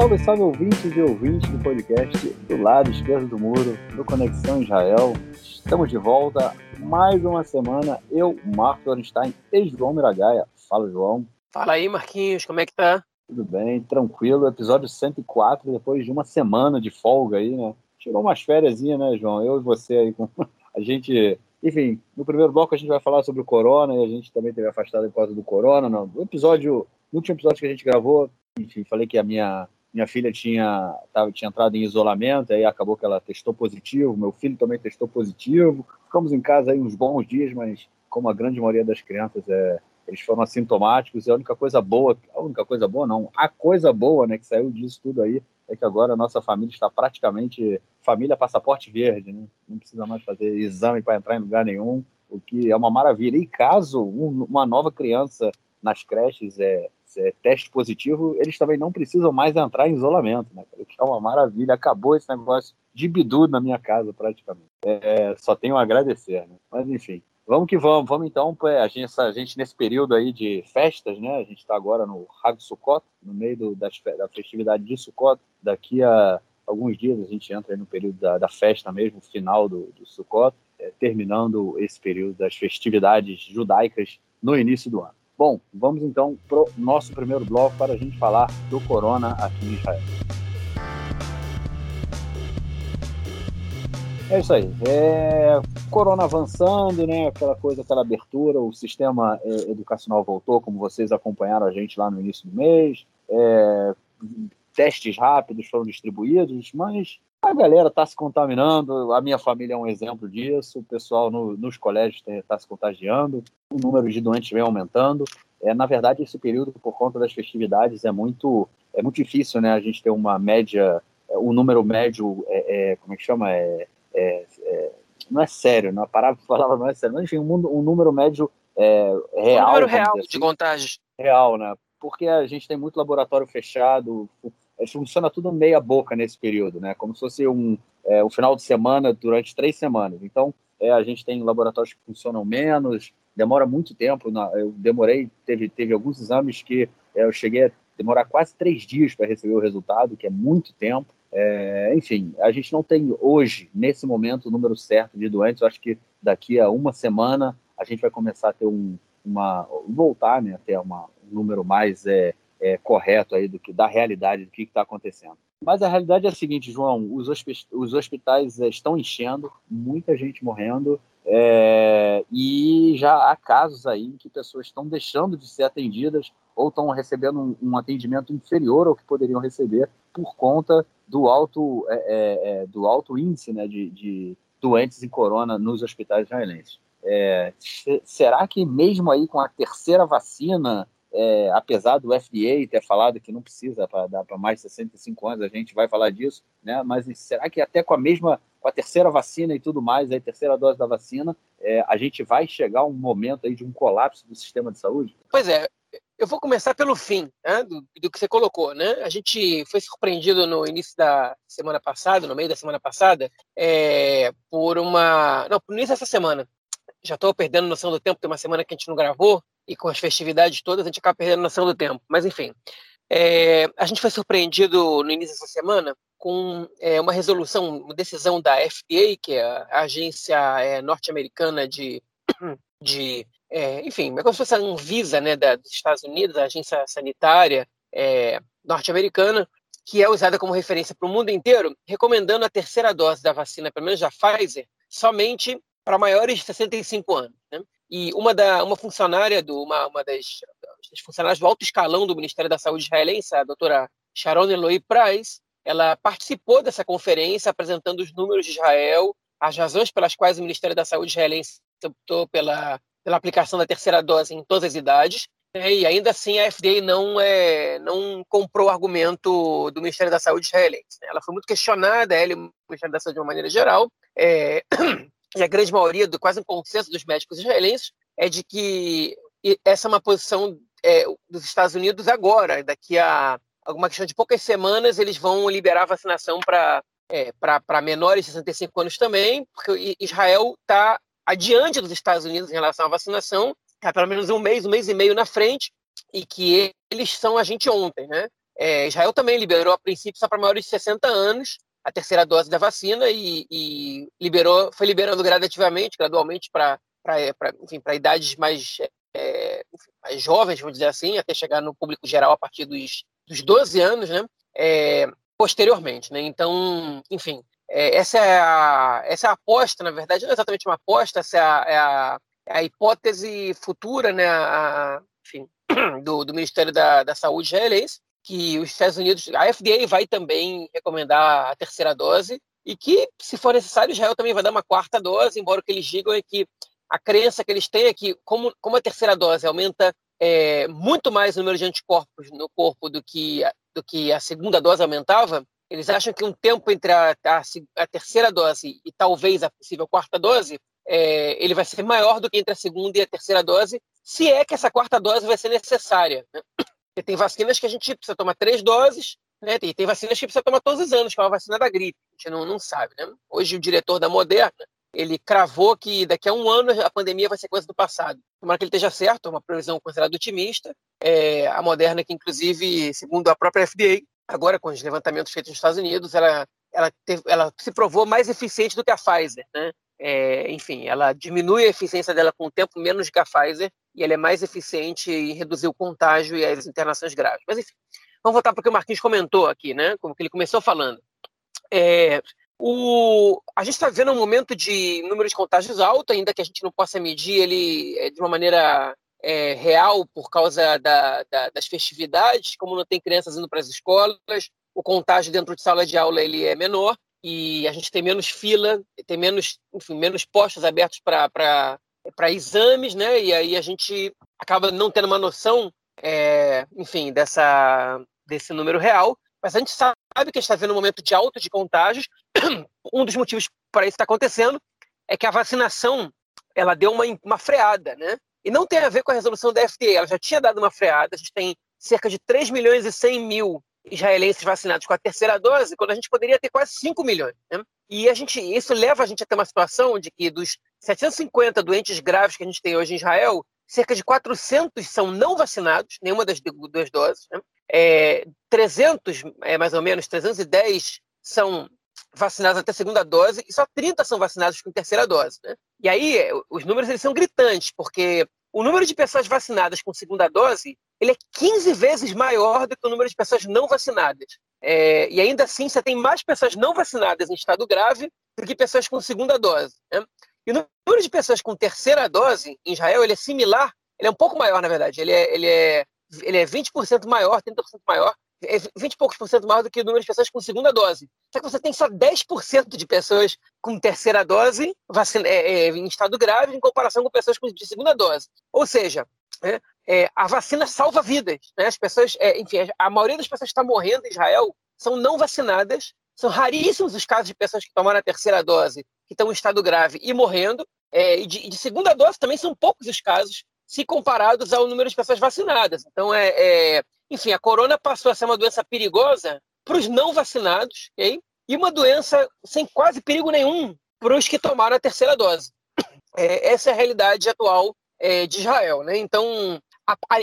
Salve, salve ouvintes e ouvintes do podcast do lado esquerdo do muro, do Conexão Israel. Estamos de volta, mais uma semana. Eu, Marco Ornstein e João Miragaia. Fala, João. Fala aí, Marquinhos, como é que tá? Tudo bem, tranquilo. Episódio 104, depois de uma semana de folga aí, né? Tirou umas férias, né, João? Eu e você aí com a gente enfim, no primeiro bloco a gente vai falar sobre o corona e a gente também teve afastado por causa do corona. No episódio, no último episódio que a gente gravou, enfim, falei que a minha, minha filha tinha, tava, tinha entrado em isolamento, aí acabou que ela testou positivo, meu filho também testou positivo. Ficamos em casa aí uns bons dias, mas como a grande maioria das crianças é, eles foram assintomáticos, e a única coisa boa, a única coisa boa não, a coisa boa, né, que saiu disso tudo aí, é que agora a nossa família está praticamente família passaporte verde, né? Não precisa mais fazer exame para entrar em lugar nenhum, o que é uma maravilha. E caso um, uma nova criança nas creches é, é, teste positivo, eles também não precisam mais entrar em isolamento, né? Que é uma maravilha. Acabou esse negócio de bidu na minha casa, praticamente. É, só tenho a agradecer, né? Mas enfim. Vamos que vamos, vamos então, a gente, a gente nesse período aí de festas, né? A gente está agora no Hag Sukkot, no meio do, da festividade de Sukkot. Daqui a alguns dias a gente entra no período da, da, festa mesmo, final do, do Sukkot, é, terminando esse período das festividades judaicas no início do ano. Bom, vamos então para o nosso primeiro bloco para a gente falar do corona aqui em Israel. É isso aí. É, corona avançando, né? Aquela coisa, aquela abertura, o sistema é, educacional voltou, como vocês acompanharam a gente lá no início do mês. É, testes rápidos foram distribuídos, mas a galera está se contaminando. A minha família é um exemplo disso. O pessoal no, nos colégios está se contagiando. O número de doentes vem aumentando. É, na verdade, esse período, por conta das festividades, é muito, é muito difícil, né? A gente ter uma média, o um número médio, é, é, como é que chama? É, é, é, não é sério, não, a palavra não é sério, mas enfim, um, um número médio é, real. Um número real assim, de contágios. Real, né? Porque a gente tem muito laboratório fechado, é, funciona tudo meia boca nesse período, né? Como se fosse um, é, um final de semana durante três semanas. Então, é, a gente tem laboratórios que funcionam menos, demora muito tempo. Na, eu demorei, teve, teve alguns exames que é, eu cheguei a demorar quase três dias para receber o resultado, que é muito tempo. É, enfim, a gente não tem hoje, nesse momento, o número certo de doentes. Eu acho que daqui a uma semana a gente vai começar a ter um, uma. voltar né, a ter uma, um número mais é, é, correto aí do que da realidade do que está acontecendo. Mas a realidade é a seguinte, João: os, os hospitais estão enchendo, muita gente morrendo, é, e já há casos aí em que pessoas estão deixando de ser atendidas ou estão recebendo um, um atendimento inferior ao que poderiam receber por conta do alto, é, é, é, do alto índice né, de, de, doentes em corona nos hospitais israelenses. É, será que mesmo aí com a terceira vacina, é, apesar do FDA ter falado que não precisa para dar para mais de 65 anos, a gente vai falar disso, né? Mas será que até com a mesma, com a terceira vacina e tudo mais, a terceira dose da vacina, é, a gente vai chegar a um momento aí de um colapso do sistema de saúde? Pois é, eu vou começar pelo fim né, do, do, que você colocou. Né? A gente foi surpreendido no início da semana passada, no meio da semana passada, é, por uma. Não, no início dessa semana. Já estou perdendo noção do tempo, tem uma semana que a gente não gravou, e com as festividades todas a gente acaba perdendo noção do tempo. Mas, enfim, é, a gente foi surpreendido no início dessa semana com é, uma resolução, uma decisão da FDA, que é a agência é, norte-americana de, de é, enfim, é como se fosse a Anvisa né, da, dos Estados Unidos, a agência sanitária é, norte-americana, que é usada como referência para o mundo inteiro, recomendando a terceira dose da vacina, pelo menos da Pfizer, somente para maiores de 65 anos. Né? E uma, da, uma funcionária, do, uma, uma das, das funcionárias do alto escalão do Ministério da Saúde israelense, a doutora Sharon Eloy Price, ela participou dessa conferência apresentando os números de Israel, as razões pelas quais o Ministério da Saúde israelense optou pela pela aplicação da terceira dose em todas as idades. Né, e ainda assim a FDA não, é, não comprou o argumento do Ministério da Saúde israelense. Né. Ela foi muito questionada, ela e o Ministério da Saúde de uma maneira geral, é, e a grande maioria, do quase um consenso dos médicos israelenses, é de que essa é uma posição é, dos Estados Unidos agora, daqui a alguma questão de poucas semanas, eles vão liberar a vacinação para é, menores de 65 anos também, porque Israel está adiante dos Estados Unidos em relação à vacinação, há pelo menos um mês, um mês e meio na frente, e que eles são a gente ontem, né? É, Israel também liberou, a princípio, só para maiores de 60 anos, a terceira dose da vacina e, e liberou, foi liberando gradativamente, gradualmente, para idades mais, é, mais jovens, vamos dizer assim, até chegar no público geral a partir dos, dos 12 anos, né? É, posteriormente, né? Então, enfim, é, essa, é a, essa é a aposta, na verdade, não é exatamente uma aposta, essa é a, é a, é a hipótese futura, né? A, enfim, do, do Ministério da, da Saúde israelense, que os Estados Unidos, a FDA vai também recomendar a terceira dose e que, se for necessário, Israel também vai dar uma quarta dose, embora o que eles digam é que a crença que eles têm é que, como, como a terceira dose aumenta é, muito mais o número de anticorpos no corpo do que, do que a segunda dose aumentava, eles acham que um tempo entre a, a, a terceira dose e talvez a possível quarta dose, é, ele vai ser maior do que entre a segunda e a terceira dose, se é que essa quarta dose vai ser necessária. Né? Porque tem vacinas que a gente precisa tomar três doses, né? Tem, tem vacinas que precisa tomar todos os anos, que é uma vacina da gripe. A gente não, não sabe, né? Hoje o diretor da Moderna, ele cravou que daqui a um ano a pandemia vai ser coisa do passado. Tomara que ele esteja certo, é uma previsão considerada otimista. É, a Moderna, que inclusive, segundo a própria FDA, agora com os levantamentos feitos nos Estados Unidos, ela, ela, teve, ela se provou mais eficiente do que a Pfizer, né? É, enfim, ela diminui a eficiência dela com o tempo menos que a Pfizer e ela é mais eficiente em reduzir o contágio e as internações graves. Mas enfim, vamos voltar para o que o Marquinhos comentou aqui, né? Como que ele começou falando. É, o, a gente está vendo um momento de número de contágios alto, ainda que a gente não possa medir ele é, de uma maneira é, real por causa da, da, das festividades, como não tem crianças indo para as escolas, o contágio dentro de sala de aula ele é menor e a gente tem menos fila, tem menos, enfim, menos postos abertos para exames, né? E aí a gente acaba não tendo uma noção, é, enfim, dessa, desse número real. Mas a gente sabe que está vendo um momento de alta de contágios. Um dos motivos para isso estar tá acontecendo é que a vacinação ela deu uma, uma freada, né? E não tem a ver com a resolução da FDA, ela já tinha dado uma freada. A gente tem cerca de 3 milhões e 100 mil israelenses vacinados com a terceira dose, quando a gente poderia ter quase 5 milhões. Né? E a gente, isso leva a gente a ter uma situação de que dos 750 doentes graves que a gente tem hoje em Israel, cerca de 400 são não vacinados, nenhuma das duas doses. Né? É, 300, é, mais ou menos, 310 são vacinados até segunda dose e só 30 são vacinados com terceira dose. Né? E aí os números eles são gritantes, porque o número de pessoas vacinadas com segunda dose ele é 15 vezes maior do que o número de pessoas não vacinadas. É, e ainda assim, você tem mais pessoas não vacinadas em estado grave do que pessoas com segunda dose. Né? E o número de pessoas com terceira dose em Israel ele é similar, ele é um pouco maior, na verdade. Ele é, ele é, ele é 20% maior, 30% maior, é 20 e poucos por cento maior do que o número de pessoas com segunda dose. Só que você tem só 10% de pessoas com terceira dose vacina, é, é, em estado grave em comparação com pessoas com, de segunda dose. Ou seja, é, é, a vacina salva vidas. Né? As pessoas, é, enfim, a maioria das pessoas que está morrendo em Israel são não vacinadas. São raríssimos os casos de pessoas que tomaram a terceira dose que estão em estado grave e morrendo. É, e de, de, segunda dose também são poucos os casos se comparados ao número de pessoas vacinadas. Então, é, é enfim, a corona passou a ser uma doença perigosa para os não vacinados, okay? e uma doença sem quase perigo nenhum para os que tomaram a terceira dose. É, essa é a realidade atual é, de Israel. Né? Então,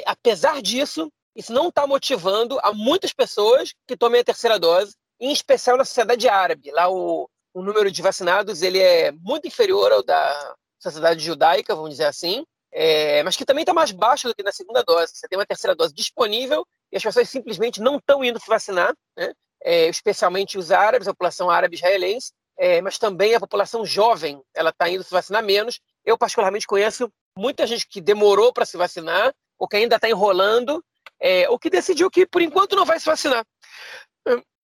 apesar disso, isso não está motivando a muitas pessoas que tomem a terceira dose, em especial na sociedade árabe. Lá o, o número de vacinados ele é muito inferior ao da sociedade judaica, vamos dizer assim, é, mas que também está mais baixo do que na segunda dose. Você tem uma terceira dose disponível e as pessoas simplesmente não estão indo se vacinar, né? é, especialmente os árabes, a população árabe israelense, é, mas também a população jovem, ela está indo se vacinar menos. Eu, particularmente, conheço muita gente que demorou para se vacinar, ou que ainda está enrolando, é, ou que decidiu que, por enquanto, não vai se vacinar.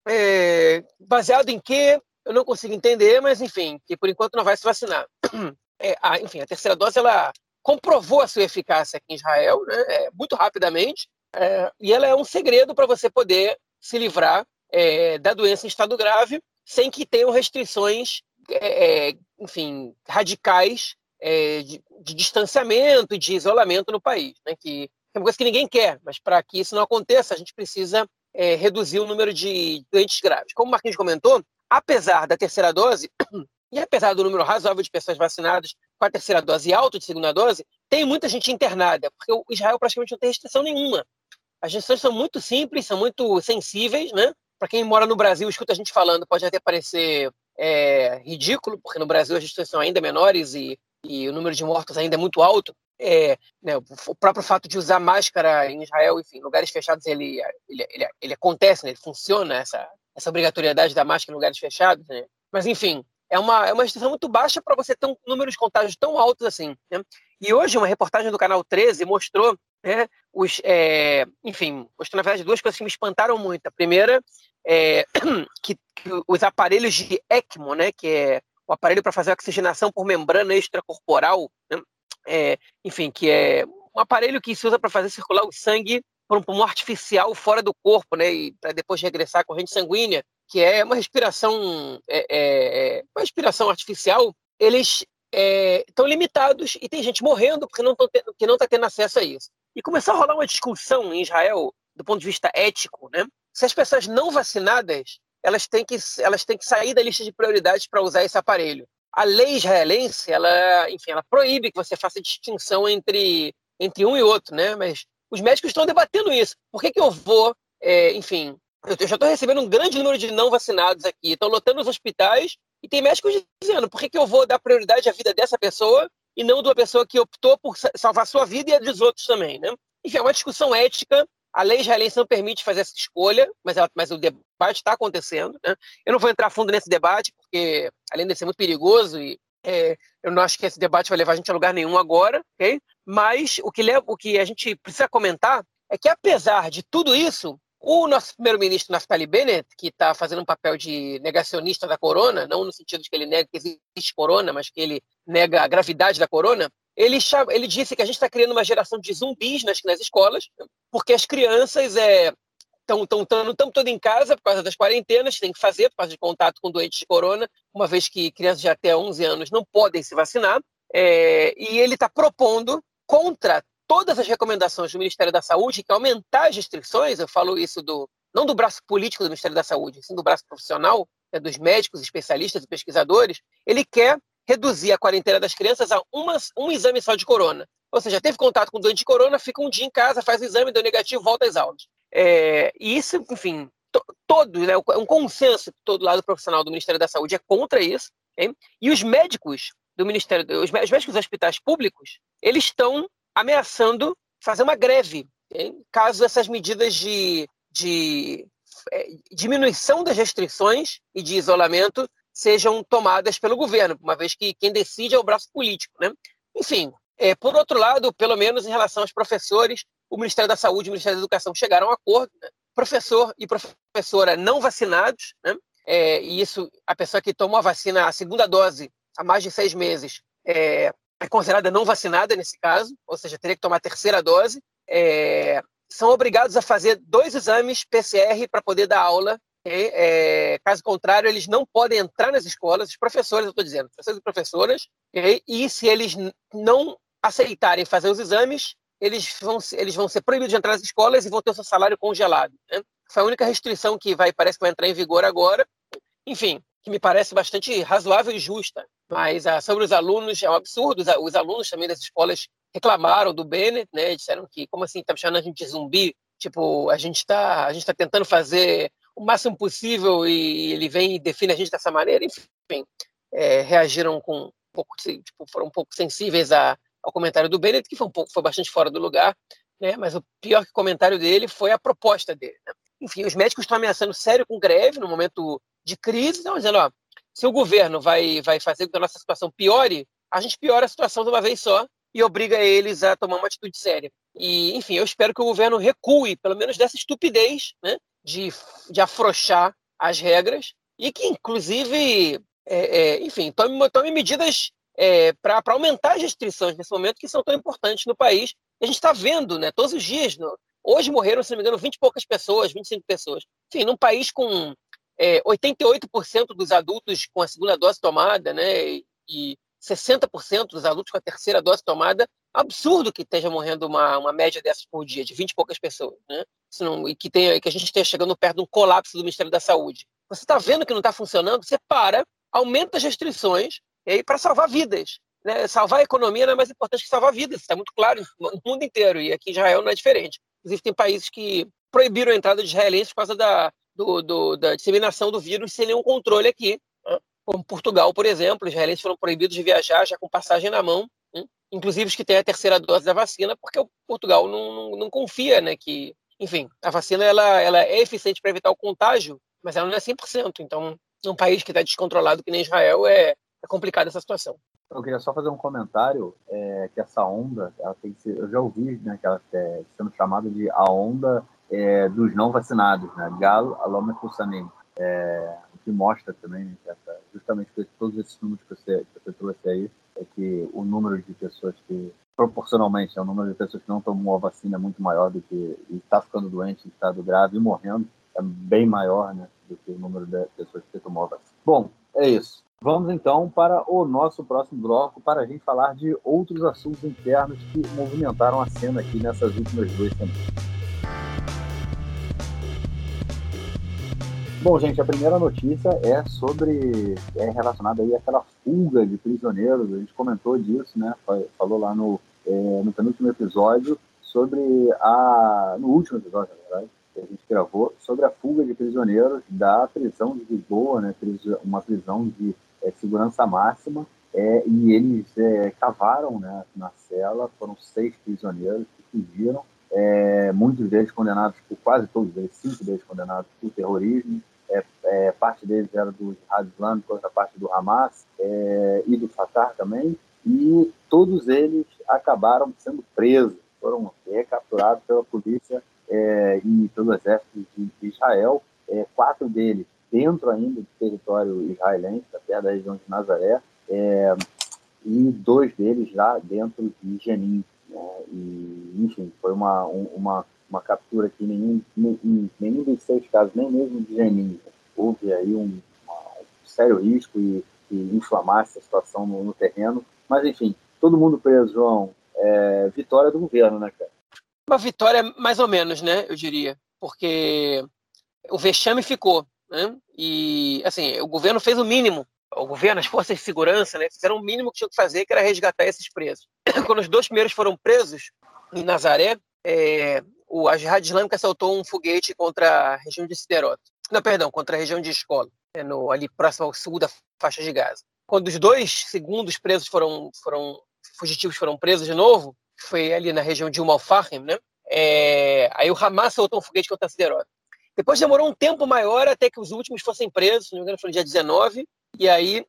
É, baseado em quê? Eu não consigo entender, mas, enfim, que por enquanto não vai se vacinar. É, a, enfim, a terceira dose, ela comprovou a sua eficácia aqui em Israel, né, é, muito rapidamente, é, e ela é um segredo para você poder se livrar é, da doença em estado grave sem que tenham restrições, enfim, radicais é, de, de, distanciamento e de isolamento no país, né, que é uma coisa que ninguém quer, mas para que isso não aconteça, a gente precisa é, reduzir o número de doentes graves. Como o Marquinhos comentou, apesar da terceira dose, e apesar do número razoável de pessoas vacinadas com a terceira dose e alto de segunda dose, tem muita gente internada, porque o Israel praticamente não tem restrição nenhuma As restrições são muito simples, são muito sensíveis, né? Para quem mora no Brasil, escuta a gente falando, pode até parecer é, ridículo, porque no Brasil as restrições são ainda menores e, e o número de mortos ainda é muito alto. É, né, o próprio fato de usar máscara em Israel, enfim, lugares fechados, ele, ele, ele, ele acontece, né, ele funciona, essa, essa obrigatoriedade da máscara em lugares fechados. Né? Mas, enfim, é uma, é uma restrição muito baixa para você ter um número de contágios tão altos assim. Né? E hoje, uma reportagem do canal 13 mostrou, né, os, é, enfim, mostrou, na verdade, duas coisas que me espantaram muito. A primeira é que, que os aparelhos de ECMO, né, que é o aparelho para fazer oxigenação por membrana extracorporal, né, é, enfim, que é um aparelho que se usa para fazer circular o sangue por um pulmão artificial fora do corpo, né, e para depois regressar à corrente sanguínea, que é uma respiração, é, é, é uma respiração artificial. Eles estão é, limitados e tem gente morrendo porque não, está tendo acesso a isso. E começou a rolar uma discussão em Israel, do ponto de vista ético, né? se as pessoas não vacinadas elas têm que, elas têm que sair da lista de prioridades para usar esse aparelho. A lei israelense, ela, enfim, ela proíbe que você faça distinção entre, entre um e outro, né? Mas os médicos estão debatendo isso. Por que, que eu vou, é, enfim, eu já estou recebendo um grande número de não vacinados aqui, estão lotando os hospitais e tem médicos dizendo por que, que eu vou dar prioridade à vida dessa pessoa e não de uma pessoa que optou por salvar sua vida e a dos outros também, né? Enfim, é uma discussão ética. A lei israelense não permite fazer essa escolha, mas, ela, mas o debate está acontecendo. Né? Eu não vou entrar fundo nesse debate, porque além de ser muito perigoso e é, eu não acho que esse debate vai levar a gente a lugar nenhum agora, ok? Mas o que, leva, o que a gente precisa comentar é que, apesar de tudo isso, o nosso primeiro-ministro Naftali Bennett, que está fazendo um papel de negacionista da corona, não no sentido de que ele nega que existe corona, mas que ele nega a gravidade da corona, ele, chama, ele disse que a gente está criando uma geração de zumbis nas, nas escolas, porque as crianças estão é, tão todo em casa por causa das quarentenas, tem que fazer por causa de contato com doentes de corona, uma vez que crianças de até 11 anos não podem se vacinar. É, e ele está propondo contra todas as recomendações do Ministério da Saúde, que aumentar as restrições, eu falo isso do não do braço político do Ministério da Saúde, sim do braço profissional, né, dos médicos, especialistas e pesquisadores, ele quer reduzir a quarentena das crianças a uma, um exame só de corona. Ou seja, teve contato com doente de corona, fica um dia em casa, faz o exame, deu negativo, volta às aulas. É, e isso, enfim, to, todo, né, um consenso todo lado profissional do Ministério da Saúde é contra isso. Hein? E os médicos do Ministério, os médicos dos hospitais públicos, eles estão ameaçando fazer uma greve, hein? caso essas medidas de, de é, diminuição das restrições e de isolamento sejam tomadas pelo governo, uma vez que quem decide é o braço político. Né? Enfim, é, por outro lado, pelo menos em relação aos professores, o Ministério da Saúde e o Ministério da Educação chegaram a um acordo. Né? Professor e professora não vacinados, né? é, e isso, a pessoa que tomou a vacina, a segunda dose, há mais de seis meses, é, é considerada não vacinada nesse caso, ou seja, teria que tomar a terceira dose, é, são obrigados a fazer dois exames PCR para poder dar aula. É, caso contrário, eles não podem entrar nas escolas, os professores, eu estou dizendo, professores e professoras, e se eles não aceitarem fazer os exames, eles vão, eles vão ser proibidos de entrar nas escolas e vão ter o seu salário congelado. Né? Foi a única restrição que vai, parece que vai entrar em vigor agora. Enfim, que me parece bastante razoável e justa. Mas ah, sobre os alunos, é um absurdo. Os, os, alunos também das escolas reclamaram do Bennett, né? Disseram que, como assim, está chamando a gente de zumbi? Tipo, a gente está tá tentando fazer o máximo possível e ele vem e define a gente dessa maneira. Enfim, é, reagiram com um pouco, tipo, foram um pouco sensíveis a, ao comentário do Bennett, que foi um pouco, foi bastante fora do lugar, né? Mas o pior que o comentário dele foi a proposta dele. Né? Enfim, os médicos estão ameaçando sério com greve no momento de crise, estão dizendo, ó, se o governo vai, vai fazer com que a nossa situação piore, a gente piora a situação de uma vez só e obriga eles a tomar uma atitude séria. E, enfim, eu espero que o governo recue, pelo menos dessa estupidez, né, de, de afrouxar as regras e que, inclusive, é, é, enfim, tome, tome medidas é, para aumentar as restrições nesse momento que são tão importantes no país. A gente está vendo, né, todos os dias. No, hoje morreram, se não me engano, 20 e poucas pessoas, 25 pessoas. Enfim, num país com é, 88% dos adultos com a segunda dose tomada, né, e 60% dos adultos com a terceira dose tomada, absurdo que esteja morrendo uma, uma média dessas por dia, de 20 e poucas pessoas, né? Não, e que, tenha, que a gente esteja chegando perto de um colapso do Ministério da Saúde. Você está vendo que não está funcionando, você para, aumenta as restrições para salvar vidas. Né? Salvar a economia não é mais importante que salvar vidas, está muito claro no mundo inteiro, e aqui em Israel não é diferente. Inclusive, tem países que proibiram a entrada de israelenses por causa da, do, do, da disseminação do vírus sem nenhum controle aqui. Né? Como Portugal, por exemplo, os israelenses foram proibidos de viajar já com passagem na mão, né? inclusive os que têm a terceira dose da vacina, porque o Portugal não, não, não confia né, que, enfim, a vacina ela, ela é eficiente para evitar o contágio, mas ela não é 100%. Então, num país que está descontrolado que nem Israel, é, é complicada essa situação. Eu queria só fazer um comentário é, que essa onda, ela tem ser, eu já ouvi né, que ela é sendo chamada de a onda é, dos não vacinados, né? Galo Aloma Kussanim. É, o que mostra também, né, essa, justamente todos esses números que você, que você trouxe aí, é que o número de pessoas que, proporcionalmente, é o número de pessoas que não tomou a vacina é muito maior do que está ficando doente, em estado grave e morrendo, é bem maior né, do que o número de pessoas que tomou a vacina. Bom, é isso. Vamos então para o nosso próximo bloco para a gente falar de outros assuntos internos que movimentaram a cena aqui nessas últimas duas semanas. Bom, gente, a primeira notícia é sobre é relacionada aí àquela fuga de prisioneiros. A gente comentou disso, né? Falou lá no, é, no penúltimo episódio sobre a no último episódio, na verdade, que a gente gravou sobre a fuga de prisioneiros da prisão de Lisboa, né? Uma prisão de é, segurança máxima. É, e eles é, cavaram né, na cela, foram seis prisioneiros que fugiram, é, muitos deles condenados por quase todos eles, cinco deles condenados por terrorismo, é, é, parte deles era do Jihad Islâmico, outra parte do Hamas é, e do Fatah também, e todos eles acabaram sendo presos, foram recapturados pela polícia é, e pelo exército de Israel, quatro deles dentro ainda do território israelense, até da região de Nazaré, é, e dois deles lá dentro de Jenin. Né? E, enfim, foi uma, uma uma captura que nenhum, nenhum, nenhum dos seis casos, nem mesmo de Genin, houve aí um, um sério risco e, e inflamasse a situação no, no, terreno. Mas, enfim, todo mundo preso, João. É, vitória do governo, né, cara? Uma vitória mais ou menos, né, eu diria. Porque o vexame ficou, né? E, assim, o governo fez o mínimo. O governo, as forças de segurança, né, fizeram o mínimo que tinham que fazer, que era resgatar esses presos. Quando os dois primeiros foram presos, em Nazaré, é, o, a Jihad Islâmica soltou um foguete contra a região de Siderot. Não, perdão, contra a região de Escola, é no, ali próximo ao sul da faixa de Gaza. Quando os dois segundos presos foram, foram fugitivos foram presos de novo, foi ali na região de al-Fahim, né? É, aí o Hamas soltou um foguete contra Siderot. Depois demorou um tempo maior até que os últimos fossem presos, se não me engano foi no dia 19, e aí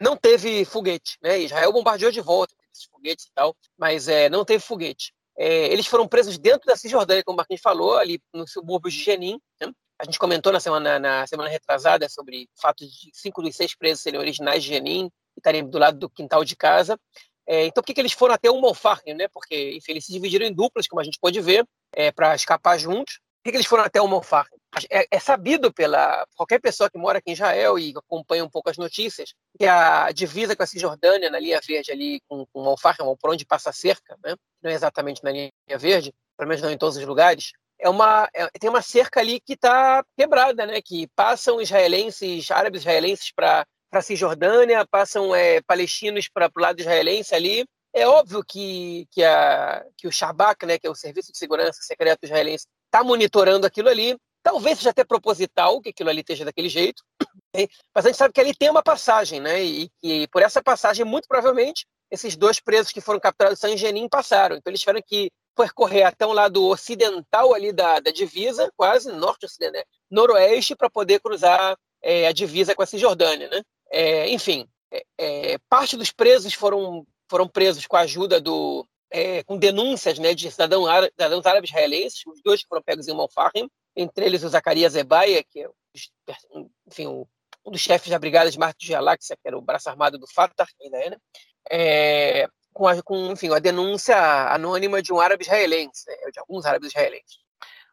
não teve foguete, né? Israel bombardeou de volta esses foguetes e tal, mas é, não teve foguete. É, eles foram presos dentro da Cisjordânia, como o Marquinhos falou, ali no subúrbio de Jenin. Né? A gente comentou na semana, na semana retrasada sobre o fato de cinco dos seis presos serem originais de Jenin e estarem do lado do quintal de casa. É, então, por que, que eles foram até o Monfarne? Né? Porque, enfim, eles se dividiram em duplas, como a gente pôde ver, é, para escapar juntos. Que, eles foram até o Monfarne? É, é, sabido pela qualquer pessoa que mora aqui em Israel e acompanha um pouco as notícias que a divisa com a Cisjordânia, na linha verde ali, com, com o Monfarne, por onde passa a cerca, né? não é exatamente na linha verde, pelo menos não em todos os lugares, é uma, é, tem uma cerca ali que está quebrada, né? Que passam israelenses, árabes israelenses para a Cisjordânia, passam é, palestinos para o lado israelense ali. É óbvio que, que, a, que o Shabak, né, que é o Serviço de Segurança Secreto Israelense, está monitorando aquilo ali. Talvez seja até proposital que aquilo ali esteja daquele jeito, mas a gente sabe que ali tem uma passagem, né? E que por essa passagem, muito provavelmente, esses dois presos que foram capturados em Genin passaram. Então eles tiveram que percorrer até um lado ocidental ali da, da divisa, quase norte-ocidente, né? noroeste, para poder cruzar é, a divisa com a Cisjordânia. Né? É, enfim, é, é parte dos presos foram, foram presos com a ajuda do. É, com denúncias né, de cidadão árabe, cidadãos árabes israelenses, os dois que foram pegos em Malfahim, entre eles o Zacarias Ebaia, que é enfim, um dos chefes da Brigada de Marte de Galáxia, que era o braço armado do Fatah, ainda é, né? é, com, a, com enfim, a denúncia anônima de um árabe israelense, né, de alguns árabes israelenses.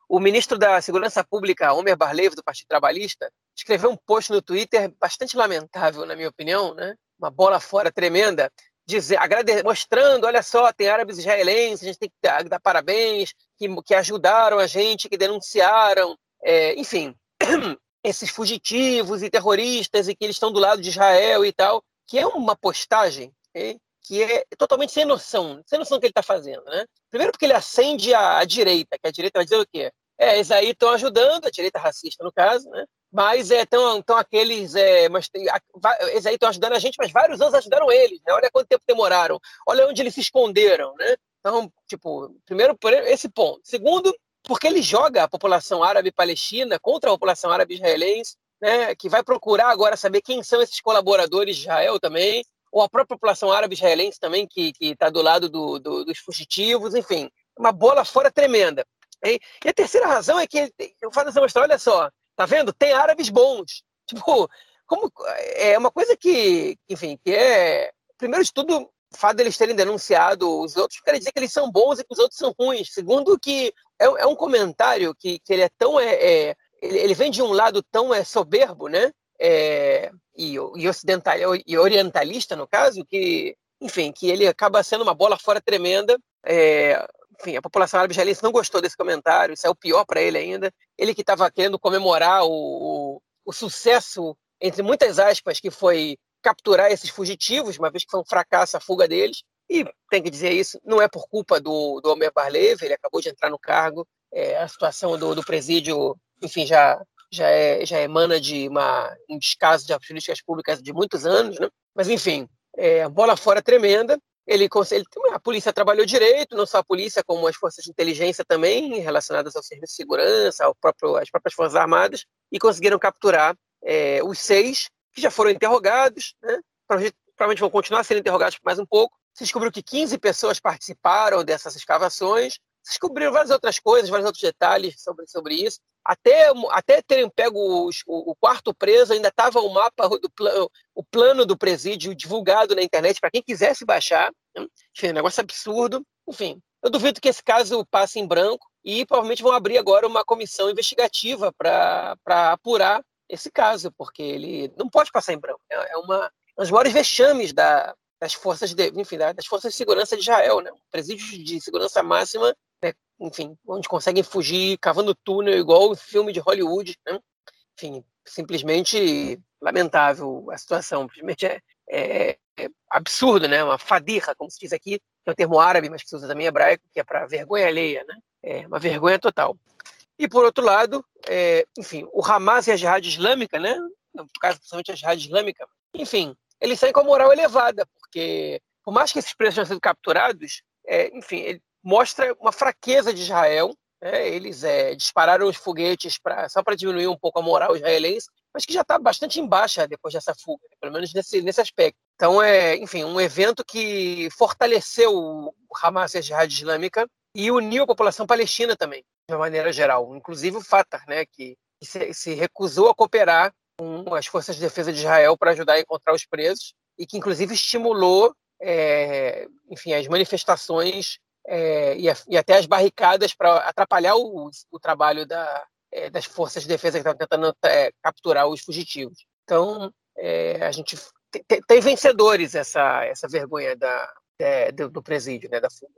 O ministro da Segurança Pública, Omer Barlev, do Partido Trabalhista, escreveu um post no Twitter bastante lamentável, na minha opinião, né? uma bola fora tremenda, dizer, agrade, mostrando, olha só, tem árabes israelenses, a gente tem que dar, dar parabéns, que, que, ajudaram a gente, que denunciaram, é, enfim, esses fugitivos e terroristas e que eles estão do lado de Israel e tal, que é uma postagem que é totalmente sem noção, sem noção do que ele está fazendo, né? Primeiro porque ele acende a, a, direita, que a direita vai dizer o quê? É, eles aí estão ajudando, a direita racista no caso, né? Mas estão é, aqueles. É, mas a, eles aí estão ajudando a gente, mas vários anos ajudaram eles, né? Olha quanto tempo demoraram, olha onde eles se esconderam, né? Então, tipo, primeiro esse ponto. Segundo, porque ele joga a população árabe palestina contra a população árabe israelense, né, que vai procurar agora saber quem são esses colaboradores de Israel também, ou a própria população árabe israelense também, que está do lado do, do, dos fugitivos, enfim, uma bola fora tremenda. E, a terceira razão é que eu falo essa história, olha só, tá vendo? Tem árabes bons. Tipo, como é uma coisa que, enfim, que é primeiro de tudo, o fato deles terem denunciado os outros quer dizer que eles são bons e que os outros são ruins. Segundo, que é, é um comentário que, que ele é tão é, é ele, ele, vem de um lado tão é, soberbo, né? É, e, e, ocidental, e orientalista, no caso, que, enfim, que ele acaba sendo uma bola fora tremenda. É, enfim, a população árabe israelense não gostou desse comentário, isso é o pior para ele ainda. Ele que estava querendo comemorar o, o, o, sucesso, entre muitas aspas, que foi capturar esses fugitivos, uma vez que foi um fracasso a fuga deles. E tem que dizer isso, não é por culpa do, do Omer Barlev, ele acabou de entrar no cargo. É, a situação do, do presídio, enfim, já já, é, já emana de uma, um descaso de políticas públicas de muitos anos, né? Mas, enfim, é, bola fora tremenda. Ele, ele, a polícia trabalhou direito, não só a polícia, como as forças de inteligência também, relacionadas ao serviço de segurança, ao próprio, às próprias forças armadas, e conseguiram capturar é, os seis que já foram interrogados, né? provavelmente vão continuar sendo interrogados por mais um pouco. Se descobriu que 15 pessoas participaram dessas escavações, descobriram várias outras coisas, vários outros detalhes sobre, sobre isso. Até, até terem pego os, o, o, quarto preso, ainda estava o mapa do plano, o plano do presídio divulgado na internet para quem quisesse baixar. Né? Enfim, um negócio absurdo. Enfim, eu duvido que esse caso passe em branco e provavelmente vão abrir agora uma comissão investigativa para apurar esse caso, porque ele não pode passar em branco. É, é uma, um dos maiores vexames da, das forças de, enfim, das forças de segurança de Israel, né? Um presídio de segurança máxima enfim, onde conseguem fugir cavando túnel igual o filme de Hollywood, né? Enfim, simplesmente lamentável a situação, simplesmente é, é, é, absurdo, né? Uma fadirra, como se diz aqui, que é um termo árabe, mas que se usa também hebraico, que é para vergonha alheia, né? É uma vergonha total. E por outro lado, é, enfim, o Hamas e a Jihad Islâmica, né? No caso, principalmente a Jihad Islâmica, enfim, eles saem com a moral elevada, porque por mais que esses presos tenham sido capturados, é, enfim, ele, mostra uma fraqueza de Israel. Né? Eles é, dispararam os foguetes pra, só para diminuir um pouco a moral israelense, mas que já está bastante em baixa depois dessa fuga, né? pelo menos nesse, nesse aspecto. Então, é, enfim, um evento que fortaleceu o Hamas e a Jihad Islâmica e uniu a população palestina também, de uma maneira geral. Inclusive o Fatah, né, que, que se, se recusou a cooperar com as forças de defesa de Israel para ajudar a encontrar os presos e que inclusive estimulou é, enfim, as manifestações é, e, e, até as barricadas para atrapalhar o, o trabalho da, é, das forças de defesa que estavam tentando capturar os fugitivos. Então, a gente tem, tem, vencedores essa, essa vergonha da, do, do, presídio, né, da fuga.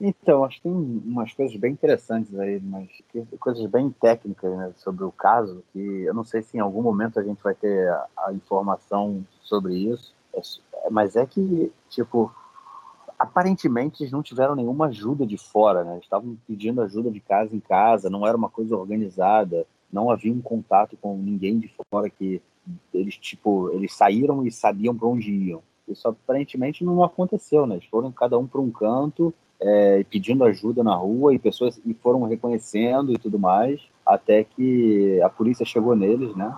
Então, acho que tem umas coisas bem interessantes aí, mas coisas bem técnicas né, sobre o caso, que eu não sei se em algum momento a gente vai ter a, a informação sobre isso, mas é que, tipo, aparentemente eles não tiveram nenhuma ajuda de fora, né? Estavam pedindo ajuda de casa em casa, não era uma coisa organizada, não havia um contato com ninguém de fora que eles tipo eles saíram e sabiam para onde iam. Isso aparentemente não aconteceu, né? Eles foram cada um para um canto é, pedindo ajuda na rua e pessoas e foram reconhecendo e tudo mais até que a polícia chegou neles, né?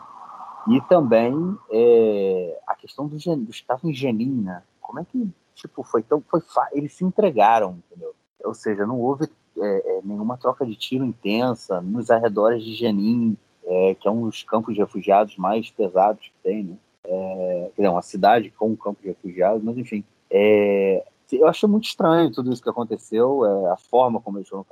E também é, a questão do, do Jenin, né? Como é que tipo, foi tão. Foi eles se entregaram, entendeu? Ou seja, não houve é, é, nenhuma troca de tiro intensa nos arredores de Jenin, é, que é um dos campos de refugiados mais pesados que tem, né? É, uma cidade com um campo de refugiados, mas enfim. É, eu achei muito estranho tudo isso que aconteceu, é, a forma como eles foram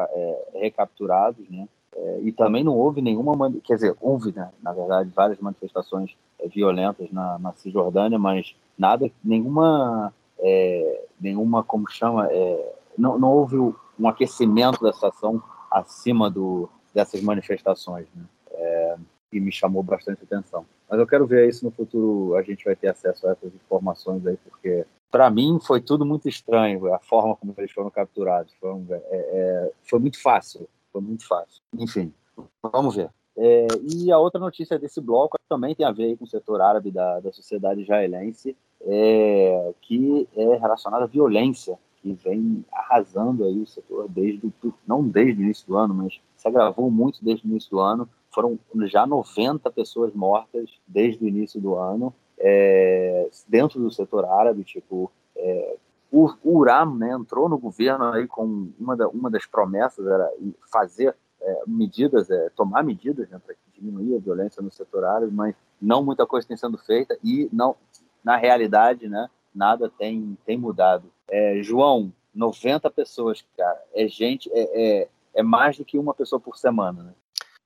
recapturados, né? É, e também não houve nenhuma, quer dizer, houve, né, na verdade, várias manifestações é, violentas na, na Cisjordânia, mas nada, nenhuma é, nenhuma, como chama, é, não, não houve um aquecimento da situação acima do, dessas manifestações, né? É, que me chamou bastante atenção. Mas eu quero ver isso no futuro, a gente vai ter acesso a essas informações aí, porque para mim foi tudo muito estranho, a forma como eles foram capturados. Foi, é, é, foi muito fácil, foi muito fácil. Enfim, vamos ver. É, e a outra notícia desse bloco também tem a ver com o setor árabe da, da sociedade israelense, é, que é relacionada à violência, que vem arrasando aí o setor desde, não desde o início do ano, mas se agravou muito desde o início do ano. Foram já 90 pessoas mortas desde o início do ano, é, dentro do setor árabe, tipo, é, o, o Uram né, entrou no governo aí com uma, da, uma das promessas era fazer é, medidas, é, tomar medidas né, para diminuir a violência no setor árabe, mas não muita coisa tem sendo feita e não, na realidade, né, nada tem, tem mudado. É, João, 90 pessoas, cara, é gente, é, é, é, mais do que uma pessoa por semana, né?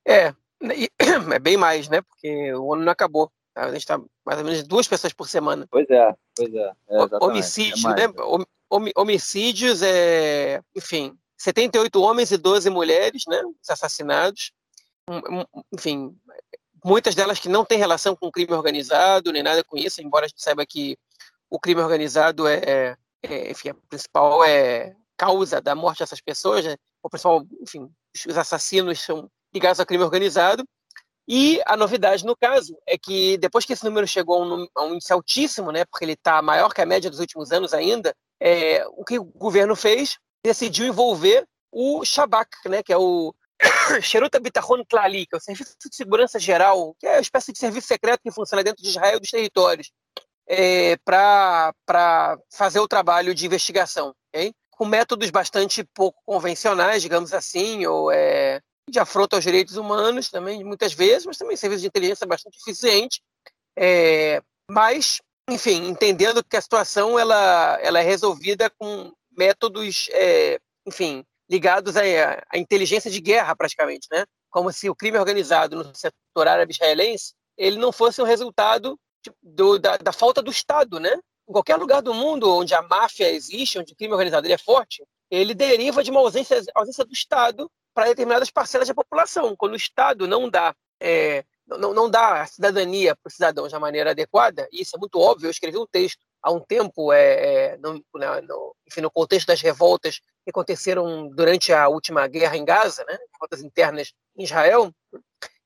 É, é bem mais, né? Porque o ano não acabou. A gente está mais ou menos duas pessoas por semana. Pois é, pois é. é Homicídio, é né? Homicídios, é, enfim, 78 homens e 12 mulheres, né? Assassinados. Enfim, muitas delas que não têm relação com crime organizado, nem nada com isso, embora a gente saiba que o crime organizado é, é, é enfim, a principal é, causa da morte dessas pessoas, né? o principal, enfim, os assassinos são ligados ao crime organizado. E a novidade no caso é que depois que esse número chegou a um, a um índice altíssimo, né, porque ele está maior que a média dos últimos anos ainda, é, o que o governo fez decidiu envolver o Shabak, né, que é o Sheruta Bitachon Klali, que é o Serviço de Segurança Geral, que é uma espécie de serviço secreto que funciona dentro de Israel e dos territórios, é, para fazer o trabalho de investigação, okay? com métodos bastante pouco convencionais, digamos assim, ou é, de afronta aos direitos humanos também, muitas vezes, mas também serviço de inteligência bastante eficiente. É, mas, enfim, entendendo que a situação ela, ela é resolvida com métodos, é, enfim, ligados à, inteligência de guerra, praticamente, né? Como se o crime organizado no setor árabe israelense ele não fosse um resultado de, do, da, da, falta do Estado, né? Em qualquer lugar do mundo onde a máfia existe, onde o crime organizado é forte, ele deriva de uma ausência, ausência do Estado para determinadas parcelas da população. Quando o Estado não dá, é, não, não dá a cidadania para os cidadãos da maneira adequada, e isso é muito óbvio, eu escrevi um texto há um tempo, é, é no, né, no, enfim, no contexto das revoltas que aconteceram durante a última guerra em Gaza, né, revoltas internas em Israel,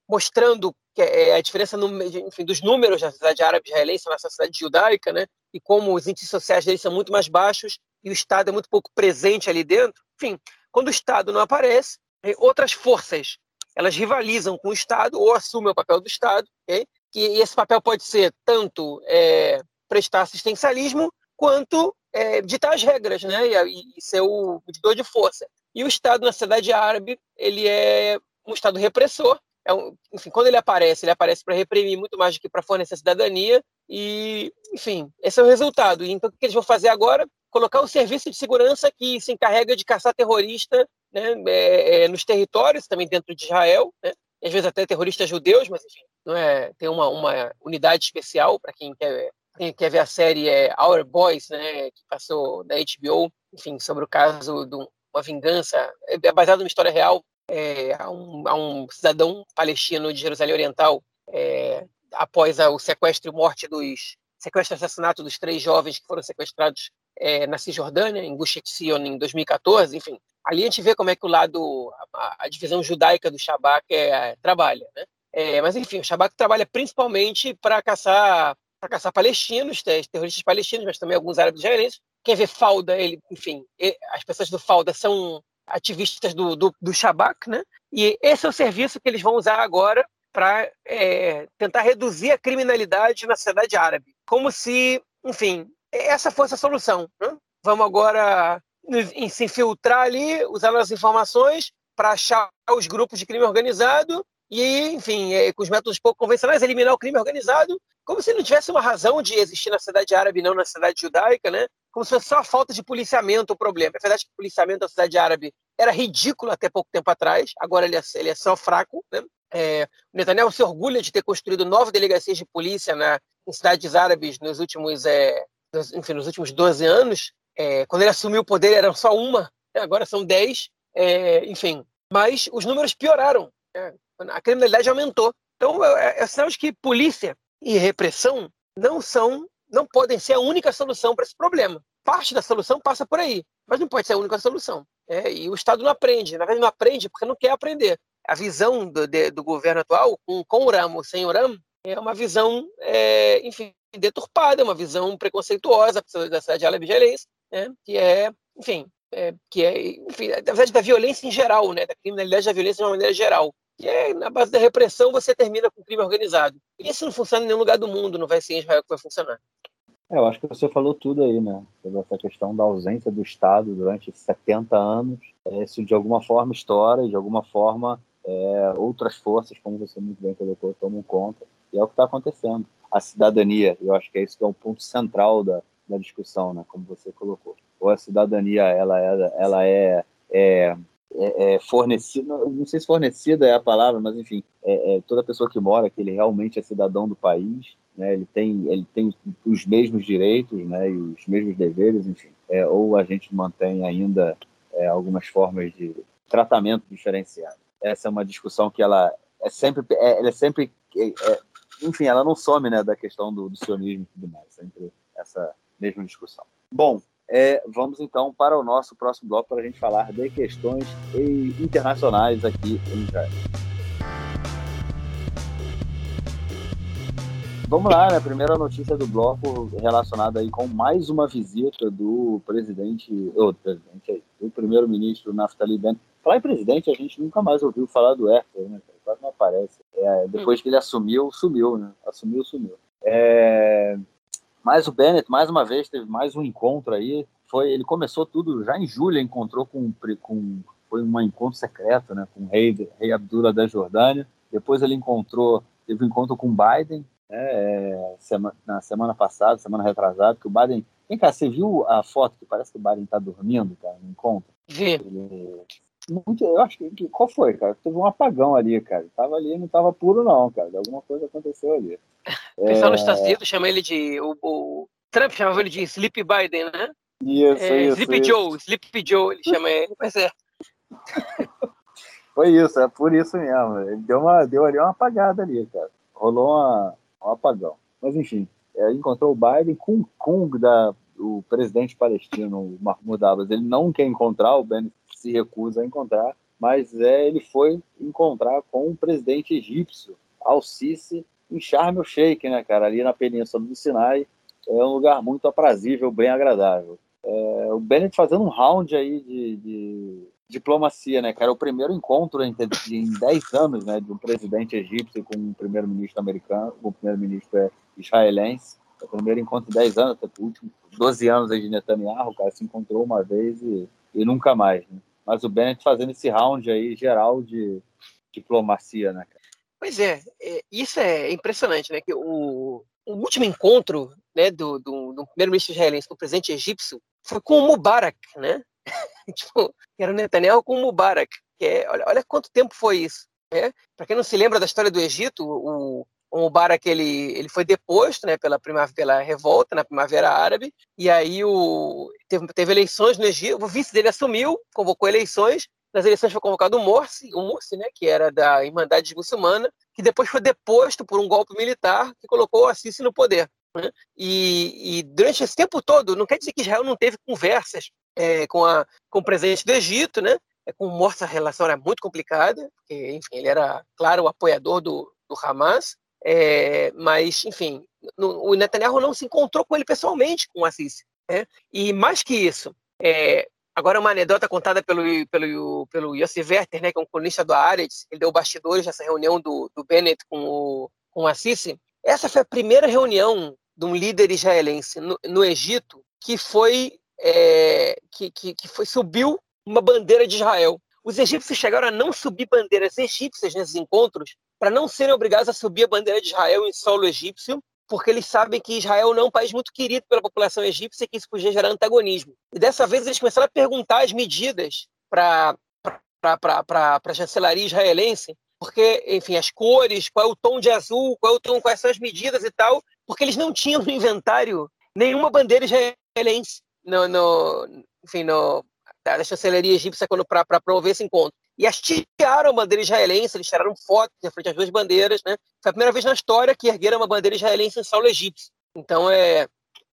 mostrando que é a diferença no, enfim, dos números da sociedade árabe israelense na sociedade judaica, né, e como os índices sociais deles são muito mais baixos e o Estado é muito pouco presente ali dentro. Enfim, quando o Estado não aparece, outras forças elas rivalizam com o Estado ou assumem o papel do Estado, okay? que esse papel pode ser tanto é, prestar assistencialismo quanto é, ditar as regras, né, e, e ser o medidor de força. E o Estado na sociedade árabe ele é um Estado repressor. É um, enfim, quando ele aparece, ele aparece para reprimir muito mais do que para fornecer cidadania. E, enfim, esse é o resultado. Então, o que eles vão fazer agora? Colocar o serviço de segurança que se encarrega de caçar terrorista né, é, é, nos territórios, também dentro de Israel, né, às vezes até terroristas judeus, mas enfim, não é, tem uma, uma unidade especial para quem quer, quem quer ver a série é Our Boys, né, que passou da HBO, enfim, sobre o caso de uma vingança, é, é baseado numa história real, é, a, um, a um cidadão palestino de Jerusalém Oriental, é, após a, o sequestro e morte dos sequestro e assassinato dos três jovens que foram sequestrados é, na Cisjordânia, em Gush Etzion, em 2014, enfim, ali a gente vê como é que o lado, a, a divisão judaica do Shabak é, trabalha, né? É, mas enfim, o Shabak trabalha principalmente para caçar para caçar palestinos, terroristas palestinos, mas também alguns árabes israelenses. Quem vê Falda, ele, enfim, as pessoas do Falda são ativistas do, do, do Shabak, né? E esse é o serviço que eles vão usar agora para é, tentar reduzir a criminalidade na sociedade árabe. Como se, enfim, essa fosse a solução. Né? Vamos agora se infiltrar ali, usar as informações para achar os grupos de crime organizado e, enfim, é, com os métodos pouco convencionais, eliminar o crime organizado, como se não tivesse uma razão de existir na cidade árabe não na cidade judaica, né? Como se fosse só a falta de policiamento o problema. É verdade que o policiamento da cidade árabe era ridículo até pouco tempo atrás, agora ele é, ele é só fraco, né? É, o Netanyahu se orgulha de ter construído nove delegacias de polícia na, em cidades árabes nos últimos, é, enfim, nos últimos 12 anos, é, quando ele assumiu o poder era só uma, né? agora são dez, é, enfim. Mas os números pioraram, né? a criminalidade aumentou. Então é, é sinal de que polícia e repressão não são não podem ser a única solução para esse problema. Parte da solução passa por aí, mas não pode ser a única solução. É, e o Estado não aprende. Na verdade, não aprende porque não quer aprender. A visão do, de, do governo atual, com, com o RAM ou sem o RAM, é uma visão, é, enfim, deturpada, uma visão preconceituosa da cidade árabe israelense, né? que é, enfim, é, que é, enfim, na verdade, da violência em geral, né? da criminalidade da violência de uma maneira geral. Que é, na base da repressão, você termina com crime organizado. E isso não funciona em nenhum lugar do mundo, não vai ser em Israel que vai funcionar. É, eu acho que você falou tudo aí, né? Sobre essa questão da ausência do Estado durante 70 anos. É, isso, de alguma forma, estoura, de alguma forma, é, outras forças, como você muito bem colocou, tomam conta. E é o que está acontecendo. A cidadania, eu acho que é isso que é o ponto central da, da discussão, né? Como você colocou. Ou a cidadania, ela é, ela é, é é, é, fornecida, não sei se fornecida é a palavra, mas enfim, é, é, toda pessoa que mora, que ele realmente é cidadão do país, né, ele, tem, ele tem os mesmos direitos né, e os mesmos deveres, enfim. É, ou a gente mantém ainda é, algumas formas de tratamento diferenciado. Essa é uma discussão que ela é sempre, é, ela é sempre, enfim, ela não some né, da questão do, do sionismo e tudo mais, sempre essa mesma discussão. Bom, é, vamos então para o nosso próximo bloco para a gente falar de questões internacionais aqui em Israel. Vamos lá, né? Primeira notícia do bloco relacionada aí com mais uma visita do presidente, ou presidente, do primeiro-ministro Naftali Bennett. Falar em presidente, a gente nunca mais ouviu falar do Herter, né? Quase não aparece. É, depois que ele assumiu, sumiu, né? Assumiu, sumiu. É, mas o Bennett, mais uma vez, teve mais um encontro aí. Foi, ele começou tudo já em julho, encontrou com, com foi um encontro secreto, né, com o rei, rei Abdullah da Jordânia. Depois ele encontrou, teve um encontro com Biden, né, é, semana, na semana passada, semana retrasada, que o Biden. Vem cá, você viu a foto que parece que o Biden está dormindo, cara, no encontro? Vi. Ele, muito, eu acho que. Qual foi, cara? Teve um apagão ali, cara. Tava ali, não tava puro, não, cara. Alguma coisa aconteceu ali. O pessoal é... nos Estados Unidos chama ele de. O, o, Trump chamava ele de Sleep Biden, né? Isso, é, isso. Sleep. Joe, Sleep Joe, ele chama ele. Mas é. Foi isso, é por isso mesmo. Ele deu, uma, deu ali uma apagada ali, cara. Rolou uma, um apagão. Mas enfim, é, encontrou o Biden com o Kung da, o presidente palestino, Mahmoud Abbas. Ele não quer encontrar, o Bennett se recusa a encontrar, mas é, ele foi encontrar com o presidente egípcio, Al-Sisi, em Sharm el-Sheikh, né, cara, ali na península do Sinai. É um lugar muito aprazível, bem agradável. É, o Bennett fazendo um round aí de, de diplomacia, né, cara? É o primeiro encontro em 10 anos, né, de um presidente egípcio com um primeiro-ministro americano, com um primeiro-ministro é, israelense. O primeiro encontro em 10 anos, o último 12 anos aí de Netanyahu, o cara se encontrou uma vez e, e nunca mais, né? Mas o Bennett fazendo esse round aí geral de diplomacia, né, cara? Pois é, é isso é impressionante, né? Que o, o último encontro né, do, do, do primeiro-ministro israelense com o presidente egípcio foi com o Mubarak, né? tipo, era o Netanyahu com o Mubarak. Que é, olha, olha quanto tempo foi isso. Né? Para quem não se lembra da história do Egito, o, o Mubarak ele, ele foi deposto né, pela, primavera, pela revolta na Primavera Árabe, e aí o, teve, teve eleições no Egito, o vice dele assumiu, convocou eleições, nas eleições foi convocado o Morsi, o Morsi, né, que era da Irmandade Muçulmana, que depois foi deposto por um golpe militar que colocou o Assisi no poder. Né? E, e, durante esse tempo todo, não quer dizer que Israel não teve conversas é, com, a, com o presidente do Egito, né? É, com o Morsi a relação era muito complicada, porque, enfim, ele era, claro, o apoiador do, do Hamas, é, mas, enfim, no, o Netanyahu não se encontrou com ele pessoalmente, com o Assis. Né? E mais que isso, é, agora uma anedota contada pelo, pelo, pelo Yossi Werther, né, que é um colunista do Haaretz, ele deu bastidores dessa reunião do, do Bennett com o, com o Assisi. Essa foi a primeira reunião de um líder israelense no, no Egito que foi, é, que, que, que foi subiu uma bandeira de Israel. Os egípcios chegaram a não subir bandeiras egípcias nesses encontros para não serem obrigados a subir a bandeira de Israel em solo egípcio, porque eles sabem que Israel não é um país muito querido pela população egípcia e que isso podia gerar antagonismo. E dessa vez eles começaram a perguntar as medidas para a chancelaria israelense, porque, enfim, as cores, qual é o tom de azul, qual é o tom, quais são as medidas e tal, porque eles não tinham no inventário nenhuma bandeira israelense no, no enfim, no, da chancelaria egípcia para promover esse encontro e hastearam a bandeira israelense, eles tiraram fotos de frente às duas bandeiras, né? Foi a primeira vez na história que ergueram uma bandeira israelense em solo egípcio. Então, é,